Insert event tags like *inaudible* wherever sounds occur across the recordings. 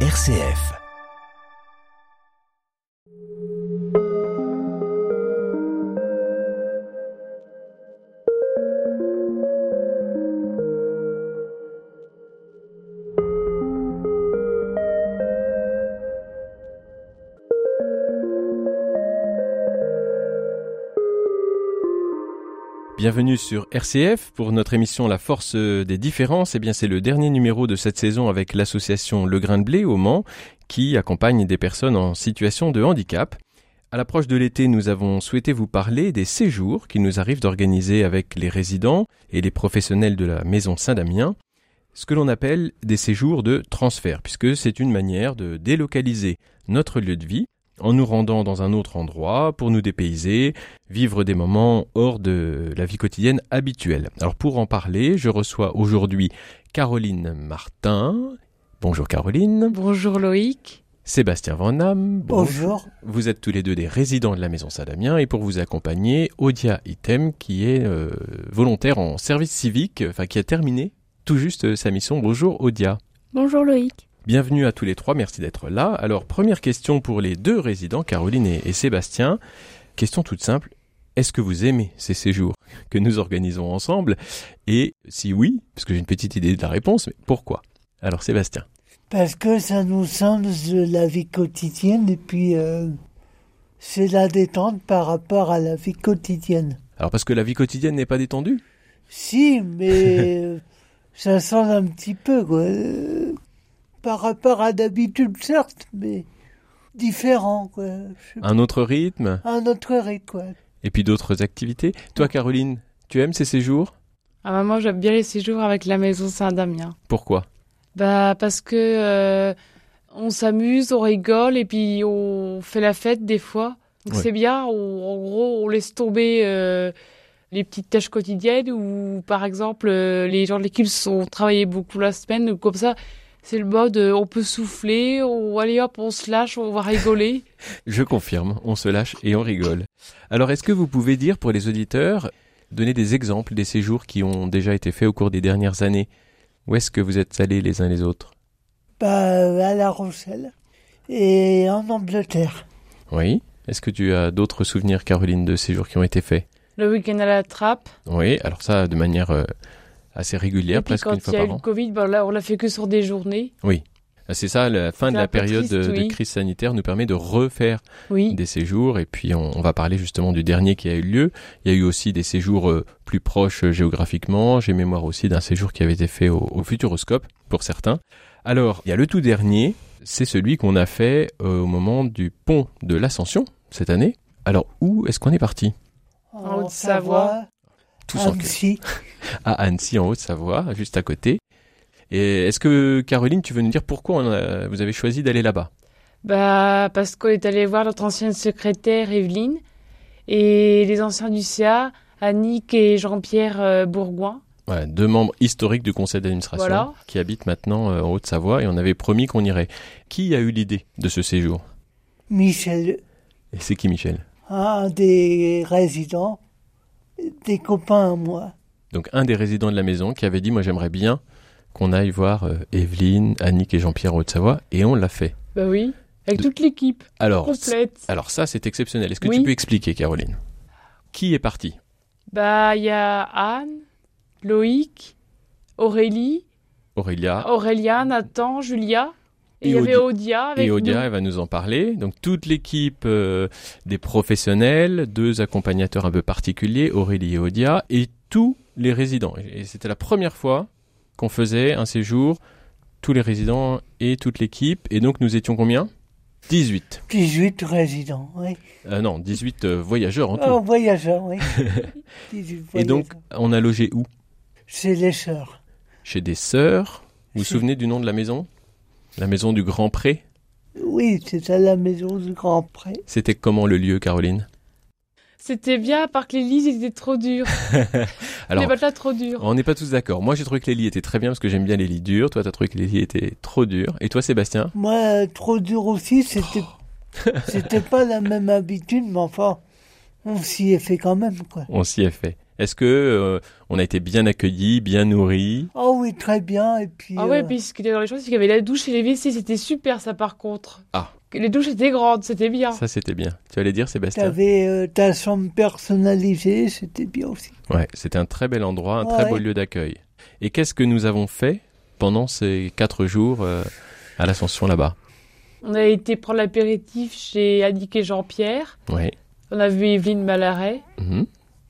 RCF. Bienvenue sur RCF pour notre émission La force des différences. Eh bien, c'est le dernier numéro de cette saison avec l'association Le Grain de Blé au Mans qui accompagne des personnes en situation de handicap. À l'approche de l'été, nous avons souhaité vous parler des séjours qu'il nous arrive d'organiser avec les résidents et les professionnels de la maison Saint-Damien, ce que l'on appelle des séjours de transfert, puisque c'est une manière de délocaliser notre lieu de vie en nous rendant dans un autre endroit pour nous dépayser, vivre des moments hors de la vie quotidienne habituelle. Alors pour en parler, je reçois aujourd'hui Caroline Martin. Bonjour Caroline. Bonjour Loïc. Sébastien Van Bonjour. Vous êtes tous les deux des résidents de la Maison Saint-Damien et pour vous accompagner, Odia Item qui est euh, volontaire en service civique, enfin qui a terminé tout juste euh, sa mission. Bonjour Odia. Bonjour Loïc. Bienvenue à tous les trois, merci d'être là. Alors, première question pour les deux résidents, Caroline et, Sébastien. Question toute simple. Est-ce que vous aimez ces séjours que nous organisons ensemble? Et si oui, parce que j'ai une petite idée de la réponse, mais pourquoi? Alors, Sébastien. Parce que ça nous semble de la vie quotidienne et puis euh, c'est la détente par rapport à la vie quotidienne. Alors, parce que la vie quotidienne n'est pas détendue? Si, mais *laughs* ça sent un petit peu, quoi par rapport à d'habitude, certes, mais différent. Quoi. Un autre rythme Un autre rythme, quoi. Et puis d'autres activités. Toi, Caroline, tu aimes ces séjours? Ah bah Moi, j'aime bien les séjours avec la maison Saint-Damien. Pourquoi? Bah Parce que euh, on s'amuse, on rigole et puis on fait la fête des fois. Donc c'est bien, en gros, on laisse tomber euh, les petites tâches quotidiennes ou par exemple, euh, les gens de l'équipe sont travaillé beaucoup la semaine, comme ça c'est le mode euh, on peut souffler, on, allez hop, on se lâche, on va rigoler. *laughs* Je confirme, on se lâche et on rigole. Alors est-ce que vous pouvez dire pour les auditeurs, donner des exemples des séjours qui ont déjà été faits au cours des dernières années? Où est-ce que vous êtes allés les uns les autres? Bah, À La Rochelle et en Angleterre. Oui. Est-ce que tu as d'autres souvenirs, Caroline, de séjours qui ont été faits? Le week-end à la trappe. Oui, alors ça de manière... Euh, assez régulière, presque une fois par an. Quand il y a eu le Covid, ben là, on l'a fait que sur des journées. Oui. Ah, c'est ça, la fin de la période de, crise sanitaire nous permet de refaire des séjours et puis on, va parler justement du dernier qui a eu lieu. Il y a eu aussi des séjours euh, plus proches euh, géographiquement. J'ai mémoire aussi d'un séjour qui avait été fait au, Futuroscope pour certains. Alors, il y a le tout dernier, c'est celui qu'on a fait euh, au moment du pont de l'Ascension cette année. Alors, où est-ce qu'on est parti? En Haute-Savoie tous Annecy. à Annecy, en Haute-Savoie, juste à côté. Et est-ce que, Caroline, tu veux nous dire pourquoi vous avez choisi d'aller là-bas? Bah, parce qu'on est allé voir notre ancienne secrétaire, Evelyne, et les anciens du CA, Annick et Jean-Pierre euh, Bourgoin. Ouais, deux membres historiques du conseil d'administration qui habitent maintenant euh, en Haute-Savoie et on avait promis qu'on irait. Qui a eu l'idée de ce séjour? Michel. Et c'est qui Michel? Un des résidents des copains à moi. Donc un des résidents de la maison qui avait dit moi j'aimerais bien qu'on aille voir euh, Evelyne, Annick et Jean-Pierre Haute-Savoie et on l'a fait. Bah oui, avec toute l'équipe alors, complète. Alors ça c'est exceptionnel. Est-ce que tu peux expliquer Caroline? Qui est parti? Bah il y a Anne, Loïc, Aurélie, Aurélia, Aurélia, Nathan, Julia. Et, il y avait Odia avec Et Odia, elle va nous en parler. Donc toute l'équipe euh, des professionnels, deux accompagnateurs un peu particuliers, Aurélie et Odia, et tous les résidents. Et c'était la première fois qu'on faisait un séjour, tous les résidents et toute l'équipe. Et donc nous étions combien? 18. 18 résidents, oui. Euh, non, 18 euh, voyageurs en tout. Oh, voyageurs, oui. *laughs* 18 voyageurs. Et donc, on a logé où? Chez les sœurs. Chez des sœurs? Vous vous souvenez du nom de la maison? La maison du Grand Pré Oui, c'était la maison du Grand Pré. C'était comment le lieu, Caroline? C'était bien, à part que les lits étaient trop durs. *laughs* Alors, les matelas trop durs. On n'est pas tous d'accord. Moi, j'ai trouvé que les lits étaient très bien parce que j'aime bien les lits durs. Toi, tu as trouvé que les lits étaient trop durs. Et toi, Sébastien? Moi, trop dur aussi. C'était, *laughs* c'était pas la même habitude, mais enfin, on s'y est fait quand même, quoi. On s'y est fait. Est-ce que euh, on a été bien accueillis, bien nourris? Oh oui, très bien. Et puis. Ah ouais, euh, puis ce qui était dans les choses, c'est qu'il y avait la douche et les WC, c'était super ça par contre. Ah. Les douches étaient grandes, c'était bien. Ça, c'était bien. Tu allais dire, Sébastien? T'avais euh, ta chambre personnalisée, c'était bien aussi. Ouais, c'était un très bel endroit, un très beau lieu d'accueil. Et qu'est-ce que nous avons fait pendant ces quatre jours euh, à l'ascension là-bas? On a été prendre l'apéritif chez Annick et Jean-Pierre. Oui. On a vu Evelyne Malaret. Mhm.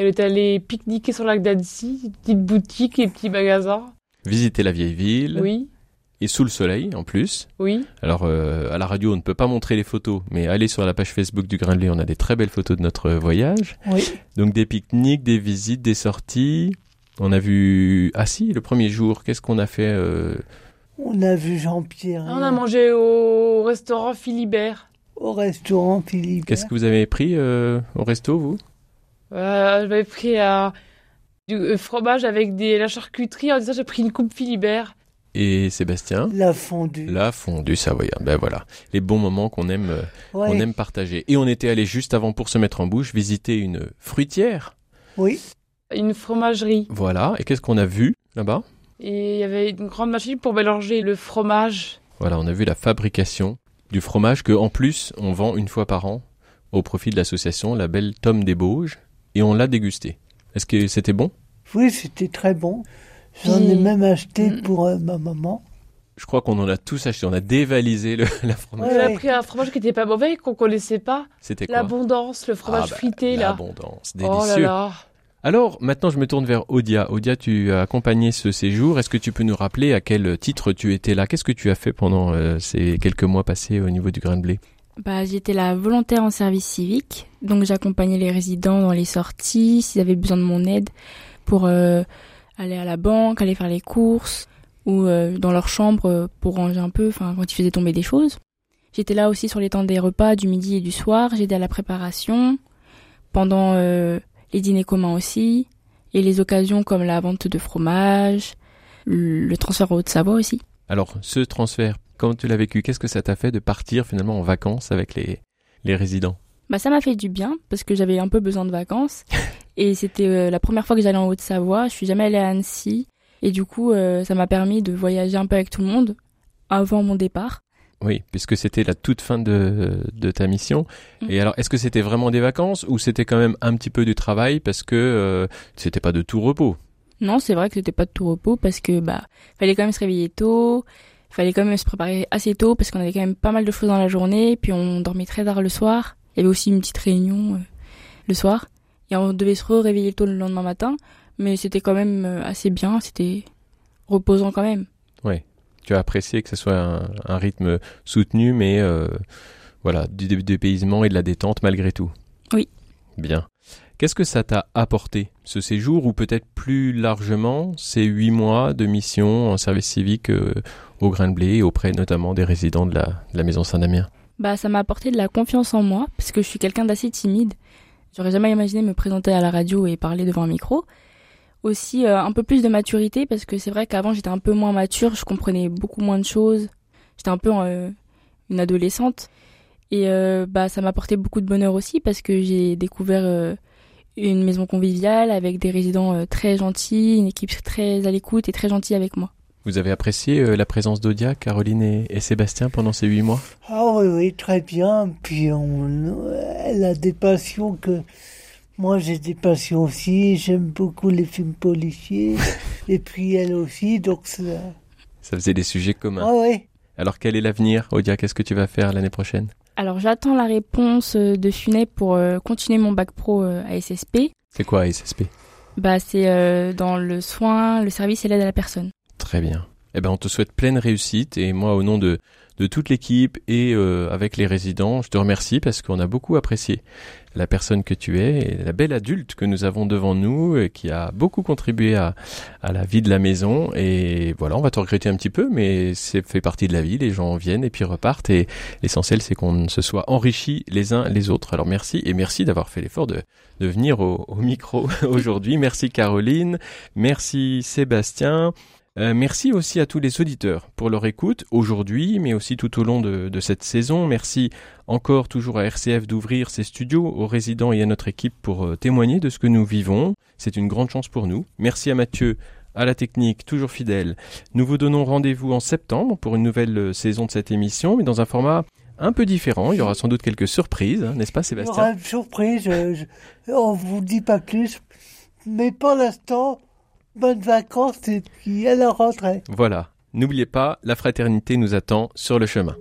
Elle est allée pique-niquer sur le lac d'Annecy, une petite boutique et petits magasins. Visiter la vieille ville Oui, et sous le soleil en plus. oui. Alors euh, à la radio, on ne peut pas montrer les photos, mais allez sur la page Facebook du Grain de Lait, on a des très belles photos de notre voyage. Oui. Donc des pique-niques, des visites, des sorties. On a vu... Ah si, le premier jour, qu'est-ce qu'on a fait euh, On a vu Jean-Pierre On a mangé au restaurant Philibert. au restaurant Philippe. Qu'est-ce que vous avez pris euh, au resto, vous? J'avais pris un du euh, fromage avec des, la charcuterie. En disant, j'ai pris une coupe Philibert. Et Sébastien? La fondue. La fondue savoyarde. Ben voilà, les bons moments qu'on aime, euh, Ouais. qu'on aime partager. Et on était allé juste avant pour se mettre en bouche visiter une fruitière. Oui. Une fromagerie. Voilà. Et qu'est-ce qu'on a vu là-bas? Et il y avait une grande machine pour mélanger le fromage. Voilà, on a vu la fabrication du fromage que, en plus, on vend une fois par an au profit de l'association La Belle Tome des Bauges. Et on l'a dégusté. Est-ce que c'était bon? Oui, c'était très bon. J'en ai même acheté Mm. pour euh, ma maman. Je crois qu'on en a tous acheté. On a dévalisé le, *laughs* la fromage. On a pris un fromage qui était pas mauvais, qu'on connaissait pas. C'était quoi? L'abondance, le fromage Ah bah, fruité, là. L'abondance. Oh là Délicieux. là. Alors, maintenant, je me tourne vers Odia. Odia, tu as accompagné ce séjour. Est-ce que tu peux nous rappeler à quel titre tu étais là? Qu'est-ce que tu as fait pendant euh, ces quelques mois passés au niveau du grain de blé? Bah, j'étais la volontaire en service civique, donc j'accompagnais les résidents dans les sorties, s'ils avaient besoin de mon aide pour euh, aller à la banque, aller faire les courses ou euh, dans leur chambre euh, pour ranger un peu, enfin quand ils faisaient tomber des choses. J'étais là aussi sur les temps des repas du midi et du soir, j'aidais à la préparation, pendant les dîners communs aussi, et les occasions comme la vente de fromage, le transfert en Haute-Savoie aussi. Alors, ce transfert, comment tu l'as vécu? Qu'est-ce que ça t'a fait de partir finalement en vacances avec les, les résidents? Bah ça m'a fait du bien parce que j'avais un peu besoin de vacances *laughs* et c'était euh, la première fois que j'allais en Haute-Savoie. Je suis jamais allée à Annecy et du coup euh, ça m'a permis de voyager un peu avec tout le monde avant mon départ. Oui, puisque c'était la toute fin de, de ta mission. Mm. Et alors, est-ce que c'était vraiment des vacances ou c'était quand même un petit peu du travail parce que euh, c'était pas de tout repos? Non, c'est vrai que c'était pas de tout repos parce que bah fallait quand même se réveiller tôt, fallait quand même se préparer assez tôt parce qu'on avait quand même pas mal de choses dans la journée, puis on dormait très tard le soir. Il y avait aussi une petite réunion euh, le soir et on devait se réveiller tôt le lendemain matin, mais c'était quand même euh, assez bien, c'était reposant quand même. Tu as apprécié que ce soit un, un rythme soutenu, mais euh, voilà, du dé- dépaysement et de la détente malgré tout. Oui. Bien. Qu'est-ce que ça t'a apporté, ce séjour, ou peut-être plus largement, ces huit mois de mission en service civique euh, au Grain de Blé, auprès notamment des résidents de la, Maison Saint-Damien? Bah, ça m'a apporté de la confiance en moi, parce que je suis quelqu'un d'assez timide. J'aurais jamais imaginé me présenter à la radio et parler devant un micro. Aussi, euh, un peu plus de maturité, parce que c'est vrai qu'avant j'étais un peu moins mature, je comprenais beaucoup moins de choses. J'étais un peu euh, une adolescente. Et bah, ça m'a apporté beaucoup de bonheur aussi, parce que j'ai découvert une maison conviviale avec des résidents euh, très gentils, une équipe très à l'écoute et très gentille avec moi. Vous avez apprécié euh, la présence d'Odia, Caroline et, et Sébastien pendant ces huit mois? Ah oui, oui, très bien. Puis on, elle a des passions que moi j'ai des passions aussi. J'aime beaucoup les films policiers. *laughs* et puis elle aussi, donc ça. Ça faisait des sujets communs. Ah oui. Alors quel est l'avenir, Odia Qu'est-ce que tu vas faire l'année prochaine? Alors j'attends la réponse euh, de FUNEP pour euh, continuer mon bac pro euh, à SSP. C'est quoi SSP Bah, c'est euh, dans le soin, le service et l'aide à la personne. Très bien. Eh ben, on te souhaite pleine réussite et moi, au nom de, de toute l'équipe et euh, avec les résidents, je te remercie parce qu'on a beaucoup apprécié la personne que tu es et la belle adulte que nous avons devant nous et qui a beaucoup contribué à, à la vie de la maison. Et voilà, on va te regretter un petit peu, mais c'est fait partie de la vie. Les gens viennent et puis repartent et l'essentiel, c'est qu'on se soit enrichis les uns les autres. Alors merci et merci d'avoir fait l'effort de, de venir au, au micro *laughs* aujourd'hui. Merci Caroline, merci Sébastien. Euh, merci aussi à tous les auditeurs pour leur écoute aujourd'hui, mais aussi tout au long de, de cette saison. Merci encore toujours à RCF d'ouvrir ses studios aux résidents et à notre équipe pour euh, témoigner de ce que nous vivons. C'est une grande chance pour nous. Merci à Mathieu à la technique, toujours fidèle. Nous vous donnons rendez-vous en septembre pour une nouvelle euh, saison de cette émission, mais dans un format un peu différent. Il y aura sans doute quelques surprises, hein, n'est-ce pas Sébastien Il y aura une surprise, je, je, on vous dit pas plus, mais pour l'instant, bonnes vacances et puis à la rentrée. Voilà, n'oubliez pas, la fraternité nous attend sur le chemin.